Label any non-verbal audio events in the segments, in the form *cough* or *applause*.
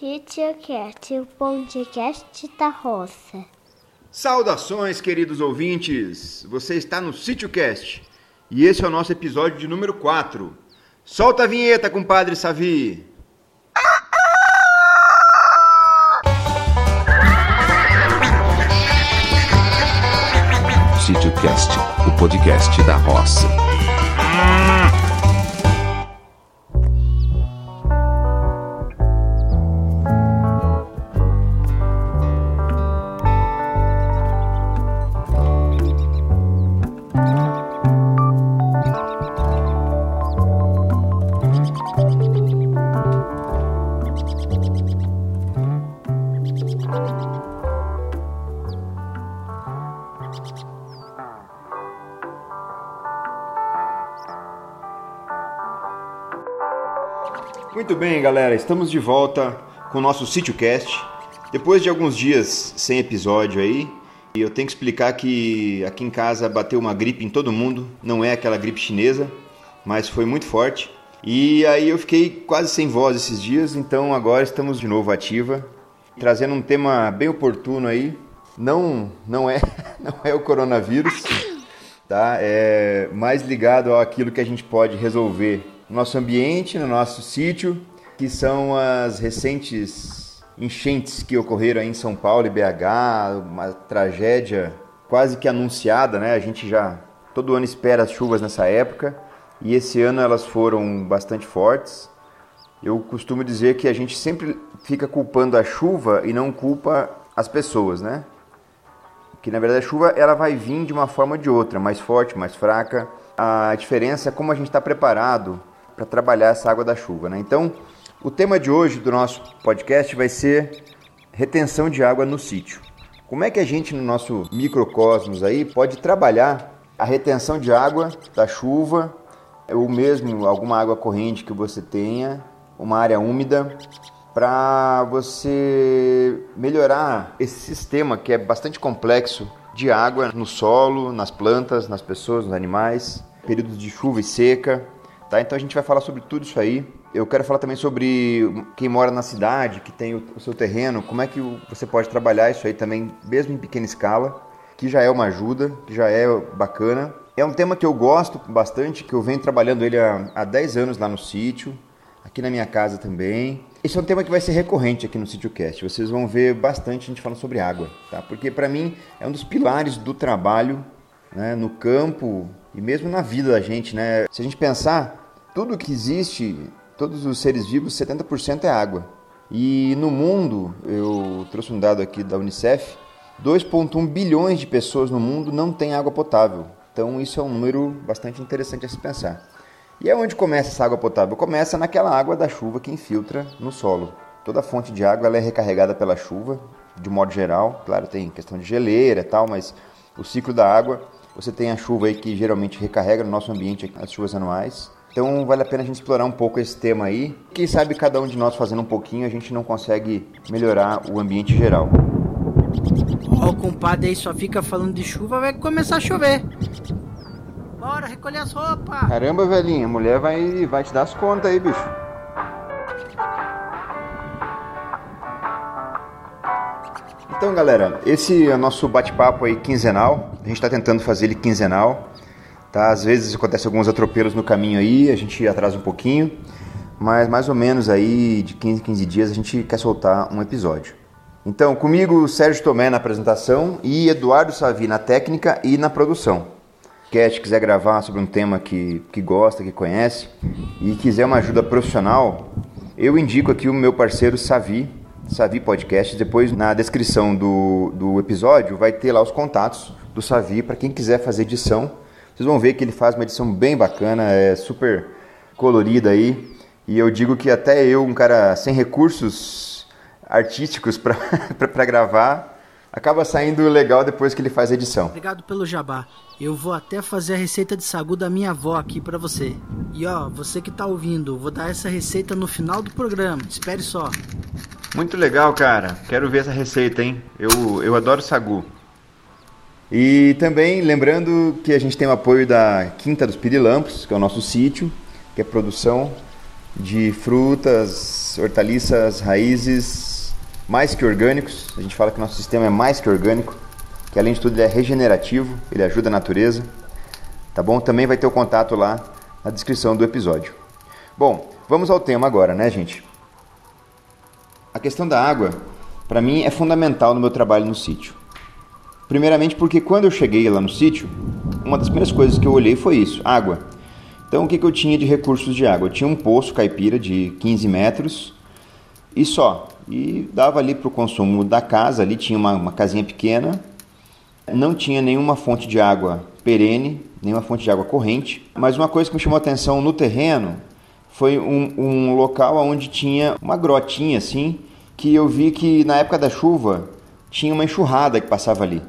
SítioCast, o podcast da roça. Saudações, queridos ouvintes! Você está no SítioCast e esse é o nosso episódio de número 4. Solta a vinheta, compadre Savi! SítioCast, o podcast da roça. Muito bem, galera, estamos de volta com o nosso SítioCast. Depois de alguns dias sem episódio aí, eu tenho que explicar que aqui em casa bateu uma gripe em todo mundo, não é aquela gripe chinesa, mas foi muito forte. E aí eu fiquei quase sem voz esses dias, então agora estamos de novo ativa, trazendo um tema bem oportuno aí. Não, não é, *laughs* não é o coronavírus, tá? É mais ligado àquilo que a gente pode resolver no nosso ambiente, no nosso sítio, que são as recentes enchentes que ocorreram em São Paulo e BH, uma tragédia quase que anunciada, né? A gente já todo ano espera as chuvas nessa época e esse ano elas foram bastante fortes. Eu costumo dizer que a gente sempre fica culpando a chuva e não culpa as pessoas, né? Que na verdade a chuva ela vai vir de uma forma ou de outra, mais forte, mais fraca. A diferença é como a gente está preparado para trabalhar essa água da chuva. Né? Então, o tema de hoje do nosso podcast vai ser retenção de água no sítio. Como é que a gente, no nosso microcosmos aí, pode trabalhar a retenção de água da chuva, ou mesmo alguma água corrente que você tenha, uma área úmida, para você melhorar esse sistema que é bastante complexo de água no solo, nas plantas, nas pessoas, nos animais, períodos de chuva e seca, Tá? Então a gente vai falar sobre tudo isso aí. Eu quero falar também sobre quem mora na cidade, que tem o seu terreno, como é que você pode trabalhar isso aí também, mesmo em pequena escala, que já é uma ajuda, que já é bacana. É um tema que eu gosto bastante, que eu venho trabalhando ele há, há 10 anos lá no sítio, aqui na minha casa também. Esse é um tema que vai ser recorrente aqui no SítioCast. Vocês vão ver bastante a gente falando sobre água, tá? Porque para mim é um dos pilares do trabalho né, no campo e mesmo na vida da gente, né? Se a gente pensar, tudo que existe, todos os seres vivos, 70% é água. E no mundo, eu trouxe um dado aqui da Unicef, 2,1 bilhões de pessoas no mundo não têm água potável. Então isso é um número bastante interessante a se pensar. E é onde começa essa água potável? Começa naquela água da chuva que infiltra no solo. Toda fonte de água é recarregada pela chuva, de modo geral. Claro, tem questão de geleira e tal, mas o ciclo da água, você tem a chuva aí que geralmente recarrega no nosso ambiente as chuvas anuais. Então vale a pena a gente explorar um pouco esse tema aí. Quem sabe cada um de nós fazendo um pouquinho, a gente não consegue melhorar o ambiente geral. Ó, o compadre aí só fica falando de chuva, vai começar a chover. Bora recolher as roupas. Caramba, velhinha, a mulher vai, vai te dar as contas aí, bicho. Então, galera, esse é o nosso bate-papo aí quinzenal. A gente está tentando fazer ele quinzenal. Tá? Às vezes acontece alguns atropelos no caminho aí, a gente atrasa um pouquinho, mas mais ou menos aí de 15 em 15 dias a gente quer soltar um episódio. Então, comigo Sérgio Tomé na apresentação e Eduardo Savi na técnica e na produção. Quer, quiser gravar sobre um tema que, que gosta, que conhece e quiser uma ajuda profissional, eu indico aqui o meu parceiro Savi, Savi Podcast. Depois, na descrição do, do episódio, vai ter lá os contatos do Savi para quem quiser fazer edição vocês vão ver que ele faz uma edição bem bacana, é super colorida aí. E eu digo que até eu, um cara sem recursos artísticos para *laughs* gravar, acaba saindo legal depois que ele faz a edição. Obrigado pelo jabá. Eu vou até fazer a receita de sagu da minha avó aqui para você. E ó, você que tá ouvindo, vou dar essa receita no final do programa. Espere só. Muito legal, cara. Quero ver essa receita, hein? Eu, eu adoro sagu. E também lembrando que a gente tem o apoio da Quinta dos Pirilampos, que é o nosso sítio, que é produção de frutas, hortaliças, raízes, mais que orgânicos. A gente fala que nosso sistema é mais que orgânico, que além de tudo ele é regenerativo, ele ajuda a natureza. Tá bom? Também vai ter o contato lá na descrição do episódio. Bom, vamos ao tema agora, né, gente? A questão da água, para mim, é fundamental no meu trabalho no sítio. Primeiramente porque quando eu cheguei lá no sítio, uma das primeiras coisas que eu olhei foi isso, água. Então o que, que eu tinha de recursos de água? Eu tinha um poço caipira de 15 metros e só. E dava ali para o consumo da casa, ali tinha uma, uma casinha pequena, não tinha nenhuma fonte de água perene, nenhuma fonte de água corrente. Mas uma coisa que me chamou a atenção no terreno foi um, um local onde tinha uma grotinha assim, que eu vi que na época da chuva tinha uma enxurrada que passava ali.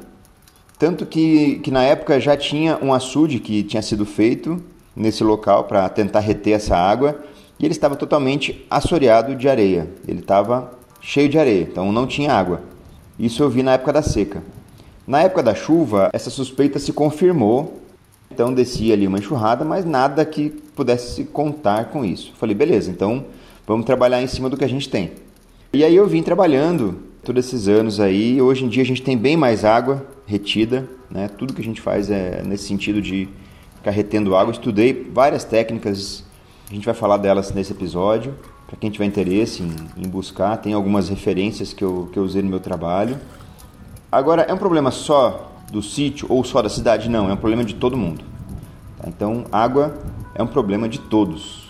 Tanto que, que na época já tinha um açude que tinha sido feito nesse local para tentar reter essa água e ele estava totalmente assoreado de areia. Ele estava cheio de areia, então não tinha água. Isso eu vi na época da seca. Na época da chuva, essa suspeita se confirmou, então descia ali uma enxurrada, mas nada que pudesse contar com isso. Falei, beleza, então vamos trabalhar em cima do que a gente tem. E aí eu vim trabalhando todos esses anos aí. Hoje em dia a gente tem bem mais água retida, né? Tudo que a gente faz é nesse sentido de ficar retendo água. Estudei várias técnicas, a gente vai falar delas nesse episódio. Para quem tiver interesse em, em, buscar, tem algumas referências que eu, que eu usei no meu trabalho. Agora, é um problema só do sítio ou só da cidade? Não, é um problema de todo mundo. Tá? Então, água é um problema de todos.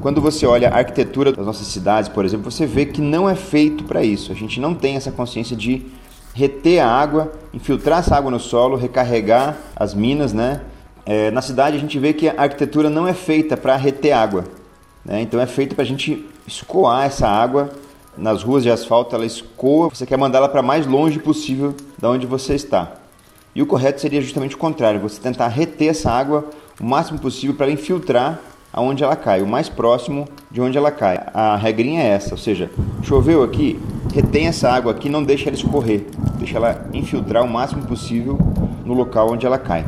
Quando você olha a arquitetura das nossas cidades, por exemplo, você vê que não é feito para isso. A gente não tem essa consciência de reter a água, infiltrar essa água no solo, recarregar as minas, né? É, na cidade a gente vê que a arquitetura não é feita para reter água, né? então é feita para a gente escoar essa água nas ruas de asfalto, ela escoa, você quer mandá-la para mais longe possível da onde você está. E o correto seria justamente o contrário, você tentar reter essa água o máximo possível para infiltrar aonde ela cai, o mais próximo de onde ela cai. A regrinha é essa, ou seja, choveu aqui, retém essa água aqui, não deixa ela escorrer, deixa ela infiltrar o máximo possível no local onde ela cai.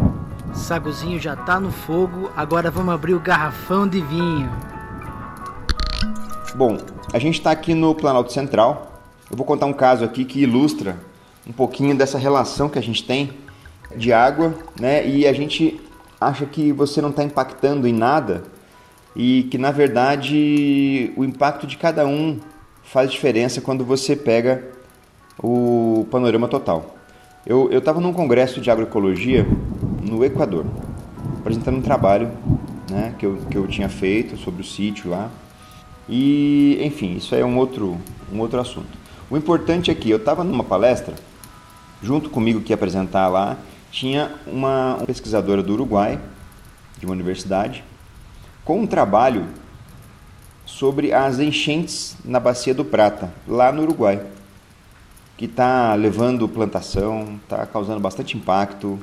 Saguzinho já tá no fogo, agora vamos abrir o garrafão de vinho. Bom, a gente está aqui no Planalto Central. Eu vou contar um caso aqui que ilustra um pouquinho dessa relação que a gente tem de água, né? E a gente acha que você não está impactando em nada e que na verdade o impacto de cada um faz diferença quando você pega o panorama total. Eu estava num congresso de agroecologia no Equador, apresentando um trabalho né, que, eu, que eu tinha feito sobre o sítio lá. E, enfim, isso é um outro, um outro assunto. O importante é que eu estava numa palestra, junto comigo que ia apresentar lá, tinha uma, uma pesquisadora do Uruguai, de uma universidade, com um trabalho sobre as enchentes na Bacia do Prata, lá no Uruguai, que está levando plantação, está causando bastante impacto.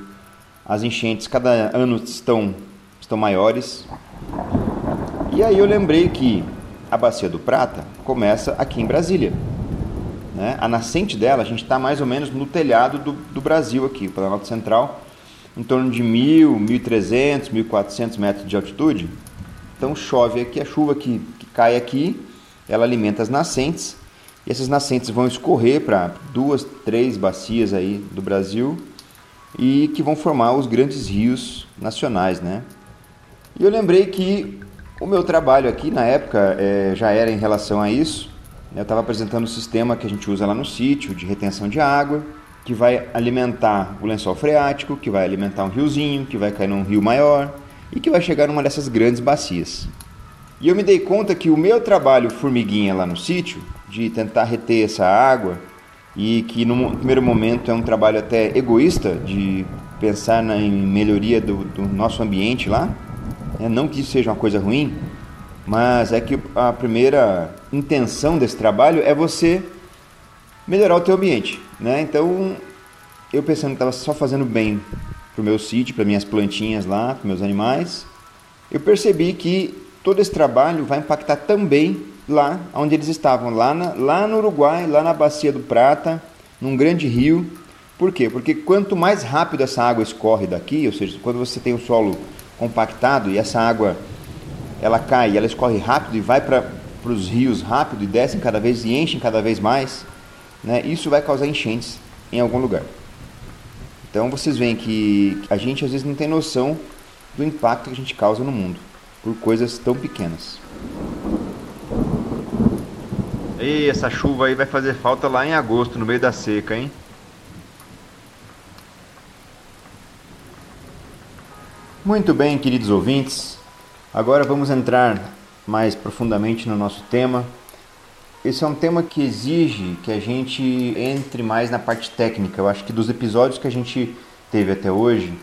As enchentes cada ano estão, estão maiores. E aí eu lembrei que a Bacia do Prata começa aqui em Brasília. Né? A nascente dela, a gente está mais ou menos no telhado do, do Brasil aqui, o Planalto Central, em torno de 1.000, 1.300, 1.400 metros de altitude. Então chove aqui, a chuva que, que cai aqui, ela alimenta as nascentes e essas nascentes vão escorrer para duas, três bacias aí do Brasil e que vão formar os grandes rios nacionais, né? E eu lembrei que o meu trabalho aqui na época é, já era em relação a isso. Eu estava apresentando o sistema que a gente usa lá no sítio de retenção de água, que vai alimentar o lençol freático, que vai alimentar um riozinho, que vai cair num rio maior e que vai chegar numa dessas grandes bacias. E eu me dei conta que o meu trabalho formiguinha lá no sítio, de tentar reter essa água, e que no primeiro momento é um trabalho até egoísta, de pensar na melhoria do, do nosso ambiente lá, né? não que isso seja uma coisa ruim, mas é que a primeira intenção desse trabalho é você melhorar o teu ambiente, né? Então, eu pensando que estava só fazendo bem para o meu sítio, para minhas plantinhas lá, para meus animais, eu percebi que todo esse trabalho vai impactar também lá onde eles estavam, lá, na, lá no Uruguai, lá na Bacia do Prata, num grande rio. Por quê? Porque quanto mais rápido essa água escorre daqui, ou seja, quando você tem o solo compactado e essa água ela cai, ela escorre rápido e vai para os rios rápido e descem cada vez e enchem cada vez mais, né, isso vai causar enchentes em algum lugar. Então vocês veem que a gente às vezes não tem noção do impacto que a gente causa no mundo por coisas tão pequenas. E essa chuva aí vai fazer falta lá em agosto, no meio da seca, hein? Muito bem, queridos ouvintes. Agora vamos entrar mais profundamente no nosso tema. Esse é um tema que exige que a gente entre mais na parte técnica. Eu acho que dos episódios que a gente teve até hoje,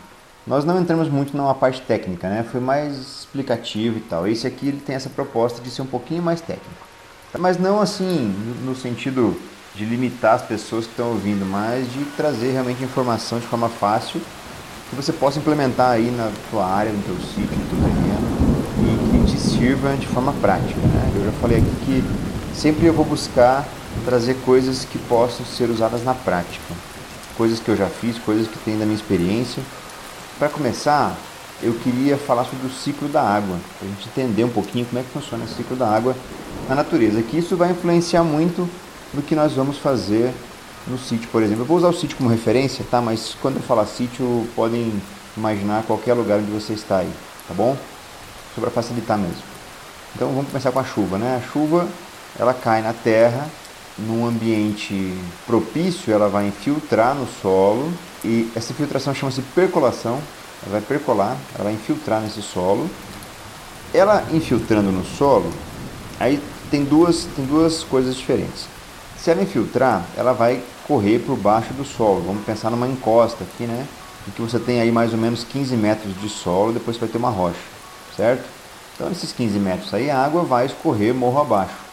nós não entramos muito numa parte técnica, né? Foi mais explicativo e tal. Esse aqui ele tem essa proposta de ser um pouquinho mais técnico. Mas não assim no sentido de limitar as pessoas que estão ouvindo, mas de trazer realmente informação de forma fácil que você possa implementar aí na tua área, no teu sítio, no teu terreno e que te sirva de forma prática. Né? Eu já falei aqui que sempre eu vou buscar trazer coisas que possam ser usadas na prática, coisas que eu já fiz, coisas que tenho da minha experiência. Para começar, eu queria falar sobre o ciclo da água, para a gente entender um pouquinho como é que funciona o ciclo da água na natureza, que isso vai influenciar muito no que nós vamos fazer no sítio, por exemplo. Eu vou usar o sítio como referência, tá? Mas quando eu falar sítio, podem imaginar qualquer lugar onde você está aí, tá bom? Só para facilitar mesmo. Então vamos começar com a chuva, né? A chuva, ela cai na terra, num ambiente propício, ela vai infiltrar no solo e essa infiltração chama-se percolação. Ela vai percolar, ela vai infiltrar nesse solo. Ela infiltrando no solo, aí tem duas, tem duas coisas diferentes. Se ela infiltrar, ela vai correr por baixo do solo. Vamos pensar numa encosta aqui, né? Em que você tem aí mais ou menos 15 metros de solo, depois vai ter uma rocha, certo? Então, nesses 15 metros aí, a água vai escorrer morro abaixo.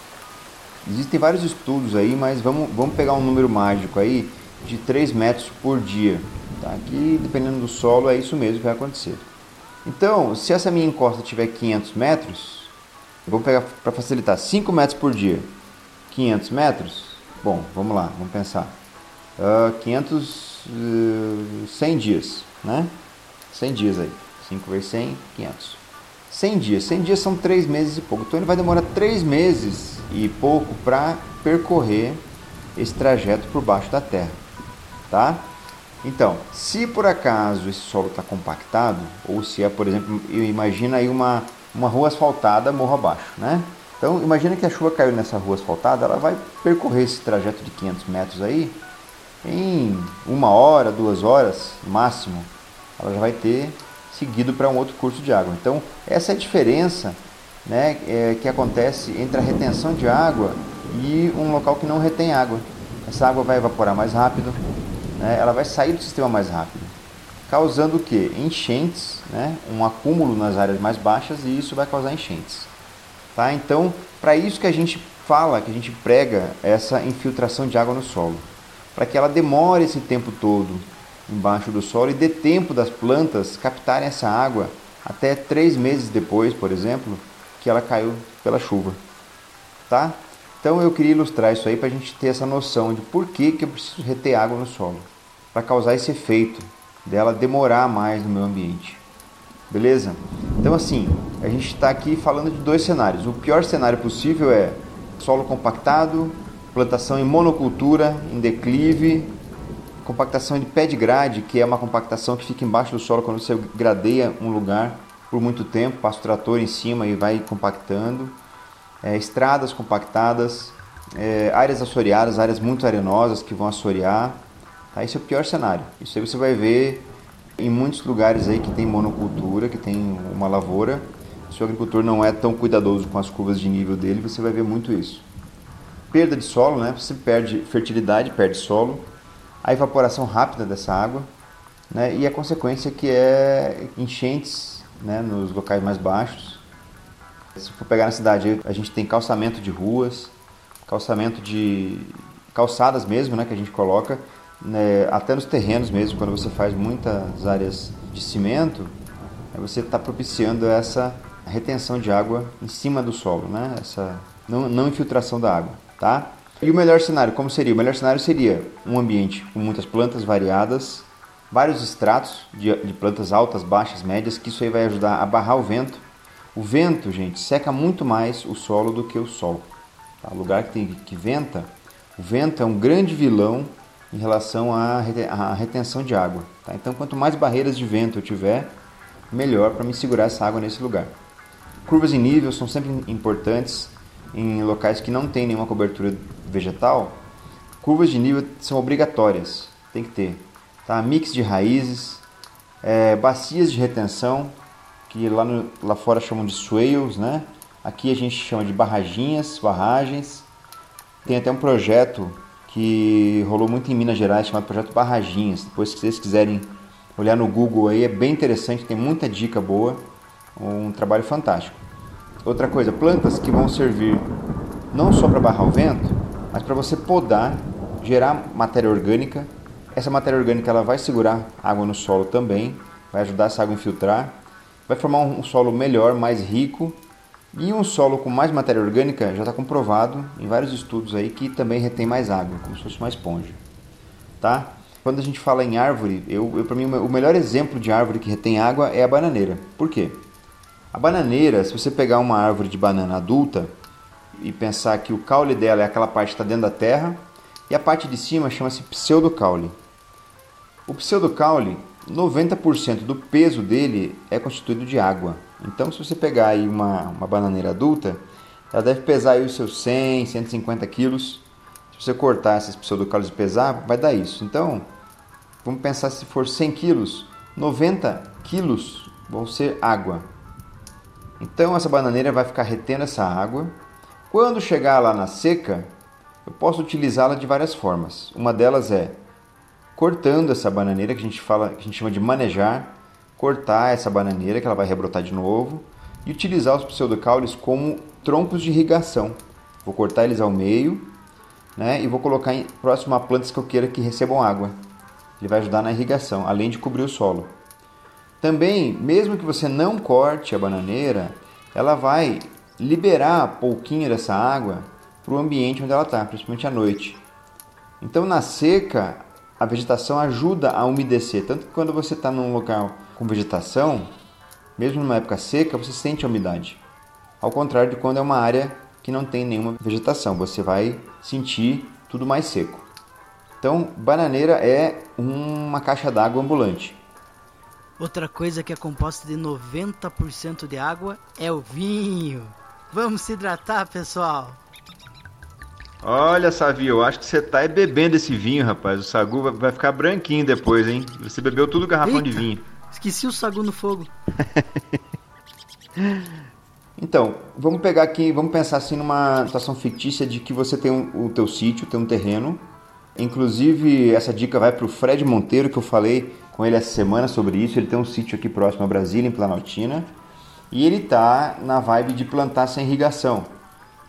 Existem vários estudos aí, mas vamos, vamos pegar um número mágico aí de 3 metros por dia. Tá? Aqui, dependendo do solo, é isso mesmo que vai acontecer. Então, se essa minha encosta tiver 500 metros, vamos pegar para facilitar, 5 metros por dia, 500 metros, Bom, vamos lá, vamos pensar. Uh, 500, uh, 100 dias, né? 100 dias aí. 5 vezes 100, 500. 100 dias. 100 dias são 3 meses e pouco. Então ele vai demorar 3 meses e pouco para percorrer esse trajeto por baixo da terra, tá? Então, se por acaso esse solo está compactado, ou se é, por exemplo, imagina aí uma, uma rua asfaltada morro abaixo, né? Então, imagina que a chuva caiu nessa rua asfaltada, ela vai percorrer esse trajeto de 500 metros aí em uma hora, duas horas máximo. Ela já vai ter seguido para um outro curso de água. Então, essa é a diferença né, é, que acontece entre a retenção de água e um local que não retém água. Essa água vai evaporar mais rápido, né, ela vai sair do sistema mais rápido, causando o que? Enchentes, né, um acúmulo nas áreas mais baixas e isso vai causar enchentes. Tá? Então, para isso que a gente fala, que a gente prega essa infiltração de água no solo, para que ela demore esse tempo todo embaixo do solo e dê tempo das plantas captarem essa água até três meses depois, por exemplo, que ela caiu pela chuva. Tá? Então eu queria ilustrar isso aí para a gente ter essa noção de por que, que eu preciso reter água no solo, para causar esse efeito dela demorar mais no meu ambiente. Beleza? Então assim, a gente está aqui falando de dois cenários. O pior cenário possível é solo compactado, plantação em monocultura, em declive, compactação de pé de grade, que é uma compactação que fica embaixo do solo quando você gradeia um lugar por muito tempo, passa o trator em cima e vai compactando. É, estradas compactadas, é, áreas assoreadas, áreas muito arenosas que vão assorear. Tá? Esse é o pior cenário. Isso aí você vai ver em muitos lugares aí que tem monocultura, que tem uma lavoura, se o agricultor não é tão cuidadoso com as curvas de nível dele, você vai ver muito isso. Perda de solo, né? Você perde fertilidade, perde solo, a evaporação rápida dessa água, né? E a consequência que é enchentes, né? Nos locais mais baixos. Se for pegar na cidade, a gente tem calçamento de ruas, calçamento de calçadas mesmo, né? Que a gente coloca, né? até nos terrenos mesmo, quando você faz muitas áreas de cimento, você está propiciando essa retenção de água em cima do solo, né? Essa não, não infiltração da água, tá? E o melhor cenário, como seria? O melhor cenário seria um ambiente com muitas plantas variadas, vários estratos de, de plantas altas, baixas, médias, que isso aí vai ajudar a barrar o vento O vento, gente, seca muito mais o solo do que o sol. Tá? O lugar que, tem, que venta, o vento é um grande vilão em relação à retenção de água. Tá? Então, quanto mais barreiras de vento eu tiver, melhor para me segurar essa água nesse lugar. Curvas em nível são sempre importantes em locais que não tem nenhuma cobertura vegetal. Curvas de nível são obrigatórias, tem que ter. Tá? Mix de raízes, é, bacias de retenção, que lá, no, lá fora chamam de swales, né? Aqui a gente chama de barraginhas, barragens. Tem até um projeto que rolou muito em Minas Gerais chamado Projeto Barraginhas. Depois, se vocês quiserem olhar no Google aí, é bem interessante, tem muita dica boa, um trabalho fantástico. Outra coisa, plantas que vão servir não só para barrar o vento, mas para você podar, gerar matéria orgânica. Essa matéria orgânica ela vai segurar água no solo também, vai ajudar essa água a infiltrar vai formar um solo melhor, mais rico e um solo com mais matéria orgânica já está comprovado em vários estudos aí que também retém mais água, como se fosse uma esponja, tá? Quando a gente fala em árvore, eu, eu para mim o melhor exemplo de árvore que retém água é a bananeira. Por quê? A bananeira, se você pegar uma árvore de banana adulta e pensar que o caule dela é aquela parte que está dentro da terra e a parte de cima chama-se pseudocaule. O pseudocaule 90% do peso dele é constituído de água. Então, se você pegar aí uma, uma bananeira adulta, ela deve pesar aí os seus 100, 150 quilos. Se você cortar esses pseudocálios e pesar, vai dar isso. Então, vamos pensar se for 100 quilos, 90 quilos vão ser água. Então, essa bananeira vai ficar retendo essa água. Quando chegar lá na seca, eu posso utilizá-la de várias formas. Uma delas é cortando essa bananeira que a gente fala, que a gente chama de manejar, cortar essa bananeira que ela vai rebrotar de novo e utilizar os pseudocaules como troncos de irrigação. Vou cortar eles ao meio, né, e vou colocar em, próximo a plantas que eu queira que recebam água. Ele vai ajudar na irrigação, além de cobrir o solo. Também, mesmo que você não corte a bananeira, ela vai liberar pouquinho dessa água para o ambiente onde ela está, principalmente à noite. Então, na seca, a vegetação ajuda a umedecer. Tanto que quando você está num local com vegetação, mesmo numa época seca, você sente a umidade. Ao contrário de quando é uma área que não tem nenhuma vegetação, você vai sentir tudo mais seco. Então, bananeira é uma caixa d'água ambulante. Outra coisa que é composta de 90% de água é o vinho. Vamos se hidratar, pessoal! Olha, Savi, eu acho que você tá bebendo esse vinho, rapaz. O sagu vai ficar branquinho depois, hein? Você bebeu tudo garrafão Eita, de vinho. Esqueci o sagu no fogo. *laughs* então, vamos pegar aqui, vamos pensar assim numa situação fictícia de que você tem um, o teu sítio, tem um terreno. Inclusive, essa dica vai para o Fred Monteiro, que eu falei com ele essa semana sobre isso. Ele tem um sítio aqui próximo a Brasília, em Planaltina. E ele tá na vibe de plantar sem irrigação.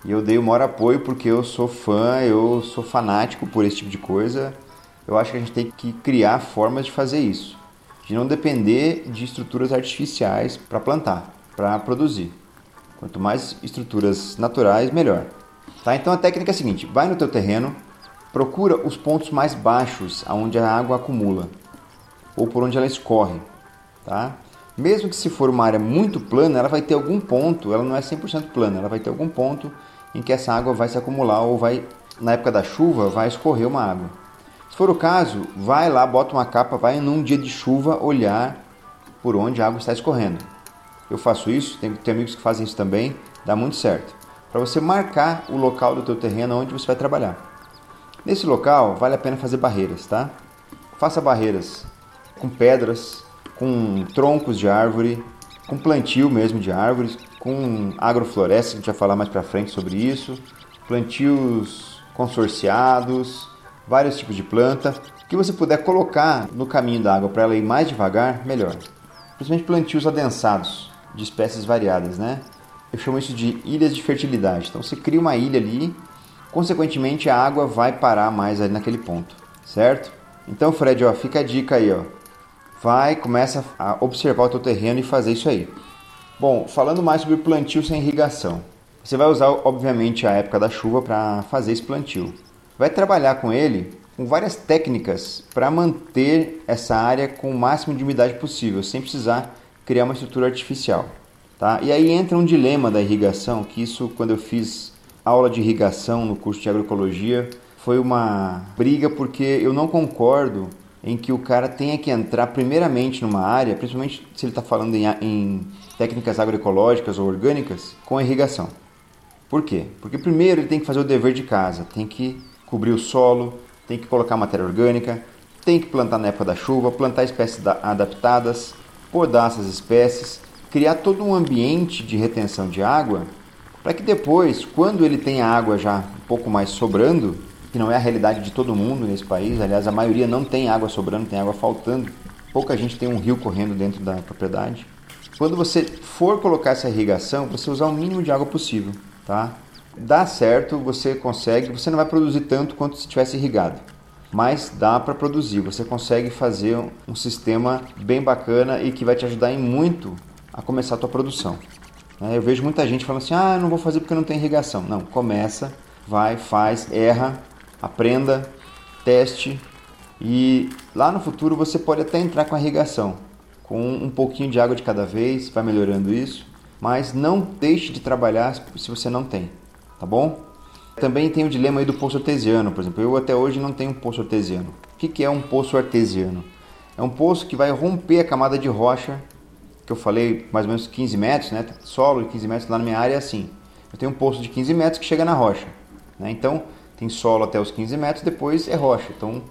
E eu dei o maior apoio porque eu sou fã, eu sou fanático por esse tipo de coisa. Eu acho que a gente tem que criar formas de fazer isso, de não depender de estruturas artificiais para plantar, para produzir. Quanto mais estruturas naturais, melhor. Tá? Então a técnica é a seguinte: vai no teu terreno, procura os pontos mais baixos aonde a água acumula ou por onde ela escorre, tá? Mesmo que se for uma área muito plana, ela vai ter algum ponto, ela não é 100% plana, ela vai ter algum ponto em que essa água vai se acumular ou vai, na época da chuva, vai escorrer uma água. Se for o caso, vai lá, bota uma capa, vai num dia de chuva olhar por onde a água está escorrendo. Eu faço isso, tem, tem amigos que fazem isso também, dá muito certo. Para você marcar o local do teu terreno onde você vai trabalhar. Nesse local, vale a pena fazer barreiras, tá? Faça barreiras com pedras, com troncos de árvore, com plantio mesmo de árvores, com agrofloresta, a gente vai falar mais para frente sobre isso, plantios consorciados, vários tipos de planta, que você puder colocar no caminho da água para ela ir mais devagar, melhor. Principalmente plantios adensados, de espécies variadas, né? Eu chamo isso de ilhas de fertilidade. Então você cria uma ilha ali, consequentemente a água vai parar mais ali naquele ponto, certo? Então, Fred, ó, fica a dica aí, ó. Vai, começa a observar o teu terreno e fazer isso aí. Bom, falando mais sobre plantio sem irrigação. Você vai usar, obviamente, a época da chuva para fazer esse plantio. Vai trabalhar com ele com várias técnicas para manter essa área com o máximo de umidade possível, sem precisar criar uma estrutura artificial. Tá? E aí entra um dilema da irrigação, que isso quando eu fiz aula de irrigação no curso de agroecologia foi uma briga porque eu não concordo em que o cara tenha que entrar primeiramente numa área, principalmente se ele está falando em, em técnicas agroecológicas ou orgânicas, com irrigação. Por quê? Porque primeiro ele tem que fazer o dever de casa, tem que cobrir o solo, tem que colocar matéria orgânica, tem que plantar na época da chuva, plantar espécies adaptadas, podar essas espécies, criar todo um ambiente de retenção de água para que depois, quando ele tem a água já um pouco mais sobrando, que não é a realidade de todo mundo nesse país, aliás, a maioria não tem água sobrando, tem água faltando. Pouca gente tem um rio correndo dentro da propriedade. Quando você for colocar essa irrigação, você usar o mínimo de água possível, tá? Dá certo, você consegue, você não vai produzir tanto quanto se tivesse irrigado, mas dá para produzir. Você consegue fazer um sistema bem bacana e que vai te ajudar em muito a começar a tua produção. É, eu vejo muita gente falando assim: "Ah, não vou fazer porque não tem irrigação". Não, começa, vai, faz, erra, aprenda, teste e lá no futuro você pode até entrar com a irrigação, com um pouquinho de água de cada vez, vai melhorando isso, mas não deixe de trabalhar se você não tem, tá bom? Também tem o dilema aí do poço artesiano, por exemplo. Eu até hoje não tenho um poço artesiano. O que é um poço artesiano? É um poço que vai romper a camada de rocha que eu falei, mais ou menos 15 metros, né? Solo de 15 metros lá na minha área é assim. Eu tenho um poço de 15 metros que chega na rocha, né? Então tem solo até os 15 metros, depois é rocha. Então,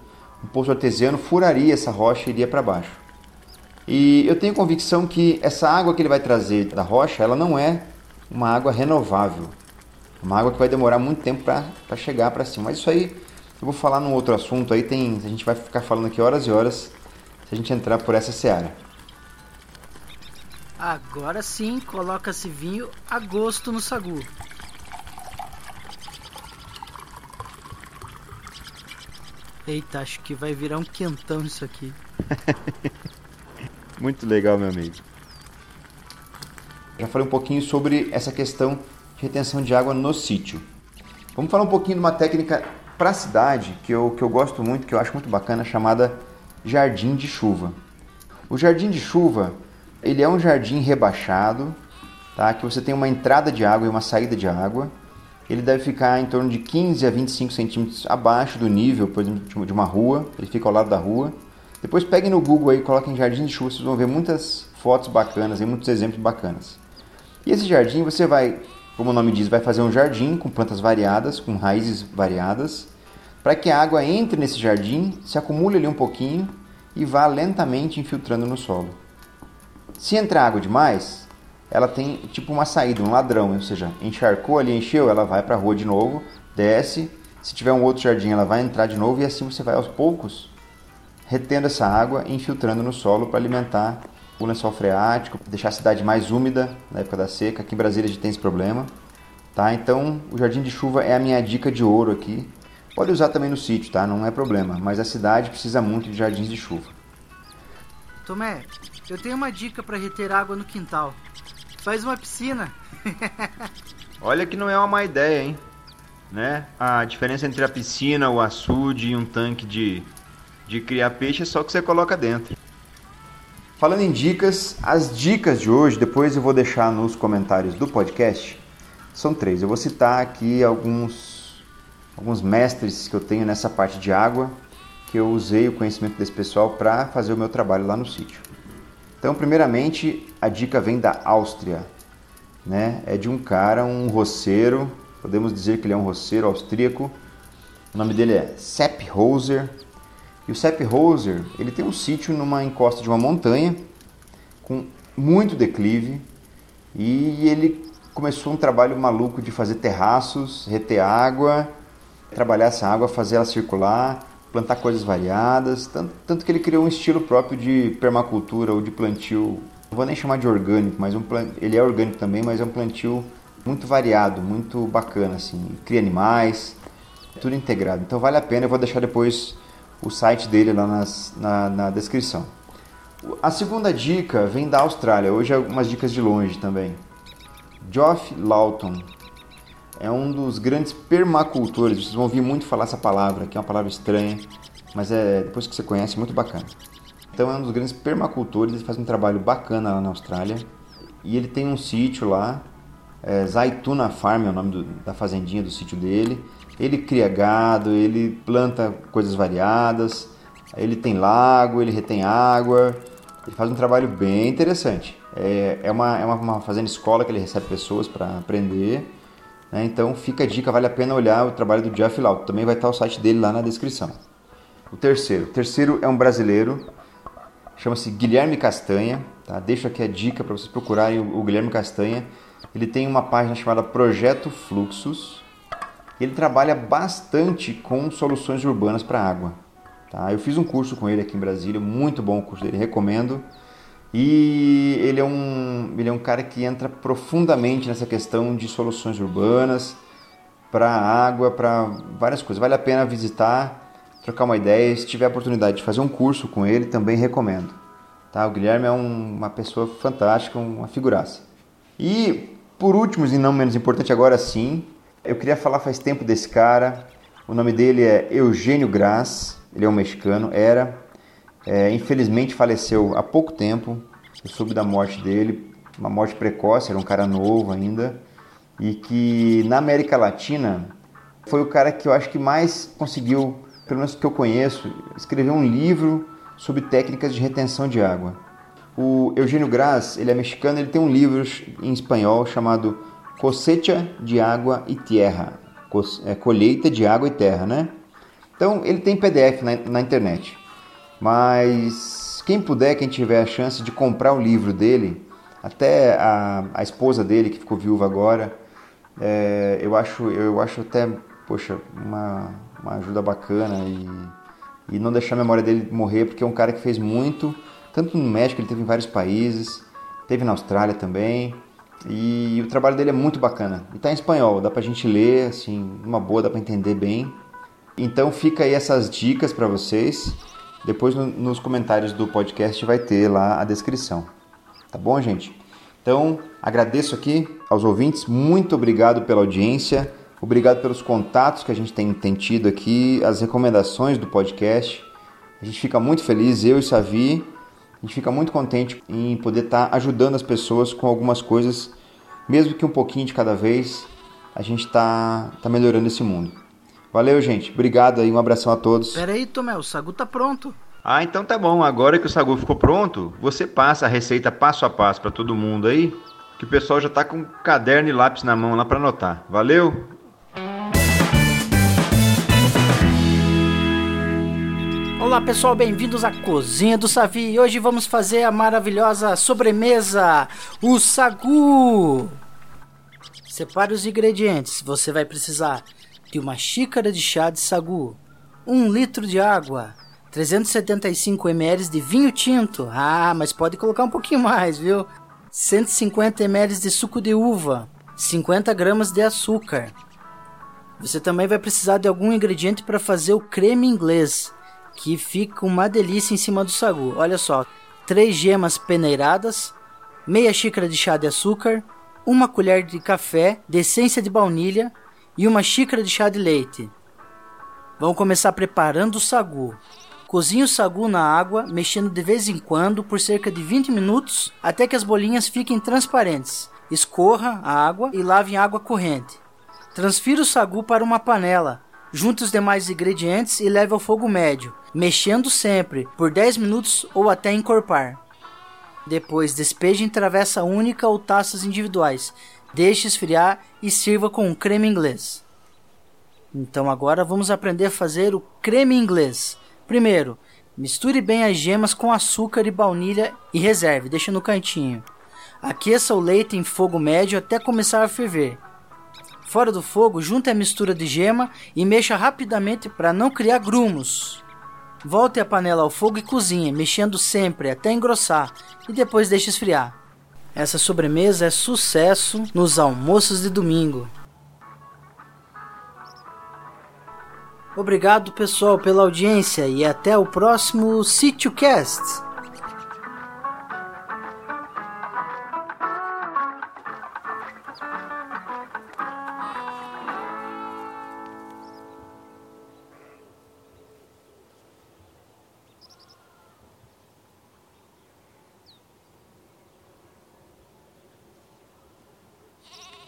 um poço artesiano furaria essa rocha e iria para baixo. E eu tenho convicção que essa água que ele vai trazer da rocha, ela não é uma água renovável. Uma água que vai demorar muito tempo para chegar para cima. Mas isso aí eu vou falar num outro assunto aí, tem, a gente vai ficar falando aqui horas e horas se a gente entrar por essa seara. Agora sim, coloca-se vinho a gosto no sagu. Eita, acho que vai virar um quentão isso aqui. *laughs* Muito legal, meu amigo. Já falei um pouquinho sobre essa questão de retenção de água no sítio. Vamos falar um pouquinho de uma técnica para a cidade que eu, que eu gosto muito, que eu acho muito bacana, chamada jardim de chuva. O jardim de chuva ele é um jardim rebaixado, tá? que você tem uma entrada de água e uma saída de água ele deve ficar em torno de 15 a 25 centímetros abaixo do nível, por exemplo, de uma rua. Ele fica ao lado da rua. Depois peguem no Google aí, coloquem jardim de chuva, vocês vão ver muitas fotos bacanas e muitos exemplos bacanas. E esse jardim você vai, como o nome diz, vai fazer um jardim com plantas variadas, com raízes variadas, para que a água entre nesse jardim, se acumule ali um pouquinho e vá lentamente infiltrando no solo. Se entrar água demais, ela tem tipo uma saída, um ladrão, ou seja, encharcou ali, encheu, ela vai para a rua de novo, desce. Se tiver um outro jardim, ela vai entrar de novo e assim você vai aos poucos retendo essa água e infiltrando no solo para alimentar o lençol freático, deixar a cidade mais úmida na época da seca. Aqui em Brasília a gente tem esse problema, tá? Então, o jardim de chuva é a minha dica de ouro aqui. Pode usar também no sítio, tá? Não é problema, mas a cidade precisa muito de jardins de chuva. Tomé, eu tenho uma dica para reter água no quintal. Faz uma piscina. *laughs* Olha que não é uma má ideia, hein? Né? A diferença entre a piscina, o açude e um tanque de, de criar peixe é só que você coloca dentro. Falando em dicas, as dicas de hoje, depois eu vou deixar nos comentários do podcast, são três. Eu vou citar aqui alguns, alguns mestres que eu tenho nessa parte de água, que eu usei o conhecimento desse pessoal para fazer o meu trabalho lá no sítio. Então, primeiramente, a dica vem da Áustria, né? É de um cara, um roceiro, podemos dizer que ele é um roceiro austríaco. O nome dele é Sepp Hoser. E o Sepp Hoser, ele tem um sítio numa encosta de uma montanha com muito declive e ele começou um trabalho maluco de fazer terraços, reter água, trabalhar essa água, fazer ela circular plantar coisas variadas, tanto, tanto que ele criou um estilo próprio de permacultura ou de plantio, não vou nem chamar de orgânico, mas um ele é orgânico também, mas é um plantio muito variado, muito bacana, assim, cria animais, tudo integrado. Então vale a pena, eu vou deixar depois o site dele lá nas, na, na descrição. A segunda dica vem da Austrália, hoje é algumas dicas de longe também. Geoff Lawton, é um dos grandes permacultores. Vocês vão ouvir muito falar essa palavra, que é uma palavra estranha, mas é depois que você conhece, muito bacana. Então é um dos grandes permacultores, ele faz um trabalho bacana lá na Austrália. e ele tem um sítio lá, é, Zaituna Farm é o nome do, da fazendinha do sítio dele. Ele cria gado, ele planta coisas variadas, ele tem lago, ele retém água, ele faz um trabalho bem interessante. É, é, uma, é uma, uma fazenda escola que ele recebe pessoas para aprender. Né? Então fica a dica, vale a pena olhar o trabalho do Jeff Lau. Também vai estar o site dele lá na descrição. O terceiro. O terceiro é um brasileiro, chama-se Guilherme Castanha. Tá? Deixo aqui a dica para vocês procurarem o, o Guilherme Castanha. Ele tem uma página chamada Projeto Fluxos. Ele trabalha bastante com soluções urbanas para água. Tá? Eu fiz um curso com ele aqui em Brasília, muito bom o curso dele, recomendo. E ele é um, ele é um cara que entra profundamente nessa questão de soluções urbanas para água, para várias coisas. Vale a pena visitar, trocar uma ideia. Se tiver a oportunidade de fazer um curso com ele, também recomendo. Tá? O Guilherme é um, uma pessoa fantástica, uma figuraça. E por último, e não menos importante, agora sim, eu queria falar faz tempo desse cara. O nome dele é Eugênio Graz, ele é um mexicano, era é, infelizmente faleceu há pouco tempo. Eu soube da morte dele, uma morte precoce, era um cara novo ainda, e que na América Latina foi o cara que eu acho que mais conseguiu, pelo menos que eu conheço, escrever um livro sobre técnicas de retenção de água. O Eugênio Graz, ele é mexicano, ele tem um livro em espanhol chamado Cosecha de Água e Terra, é, colheita de água e terra, né? Então ele tem PDF na, na internet. Mas quem puder, quem tiver a chance de comprar o livro dele, até a, a esposa dele que ficou viúva agora, é, eu acho eu acho até poxa uma, uma ajuda bacana e, e não deixar a memória dele morrer porque é um cara que fez muito tanto no México ele teve em vários países teve na Austrália também e o trabalho dele é muito bacana. E está em espanhol dá para a gente ler assim uma boa dá para entender bem. Então fica aí essas dicas para vocês depois no, nos comentários do podcast vai ter lá a descrição. Tá bom, gente? Então, agradeço aqui aos ouvintes, muito obrigado pela audiência, obrigado pelos contatos que a gente tem, tem tido aqui, as recomendações do podcast. A gente fica muito feliz, eu e Savi, a gente fica muito contente em poder estar tá ajudando as pessoas com algumas coisas, mesmo que um pouquinho de cada vez, a gente está tá melhorando esse mundo. Valeu, gente. Obrigado aí, um abração a todos. Pera aí, Tomé, o Sagu tá pronto. Ah, então tá bom. Agora que o Sagu ficou pronto, você passa a receita passo a passo para todo mundo aí, que o pessoal já tá com caderno e lápis na mão lá para anotar. Valeu? Olá pessoal, bem-vindos à Cozinha do Savi. Hoje vamos fazer a maravilhosa sobremesa, o sagu. Separe os ingredientes. Você vai precisar de uma xícara de chá de sagu, 1 litro de água, 375 ml de vinho tinto. Ah, mas pode colocar um pouquinho mais, viu? 150 ml de suco de uva, 50 gramas de açúcar. Você também vai precisar de algum ingrediente para fazer o creme inglês, que fica uma delícia em cima do sagu. Olha só, 3 gemas peneiradas, meia xícara de chá de açúcar, uma colher de café de essência de baunilha, e uma xícara de chá de leite. Vamos começar preparando o sagu. Cozinhe o sagu na água, mexendo de vez em quando por cerca de 20 minutos até que as bolinhas fiquem transparentes. Escorra a água e lave em água corrente. Transfira o sagu para uma panela. Junte os demais ingredientes e leve ao fogo médio, mexendo sempre por 10 minutos ou até encorpar. Depois despeje em travessa única ou taças individuais, Deixe esfriar e sirva com um creme inglês. Então agora vamos aprender a fazer o creme inglês. Primeiro, misture bem as gemas com açúcar e baunilha e reserve, deixe no cantinho. Aqueça o leite em fogo médio até começar a ferver. Fora do fogo, junte a mistura de gema e mexa rapidamente para não criar grumos. Volte a panela ao fogo e cozinhe, mexendo sempre até engrossar e depois deixe esfriar. Essa sobremesa é sucesso nos almoços de domingo. Obrigado pessoal pela audiência e até o próximo Sítio Cast.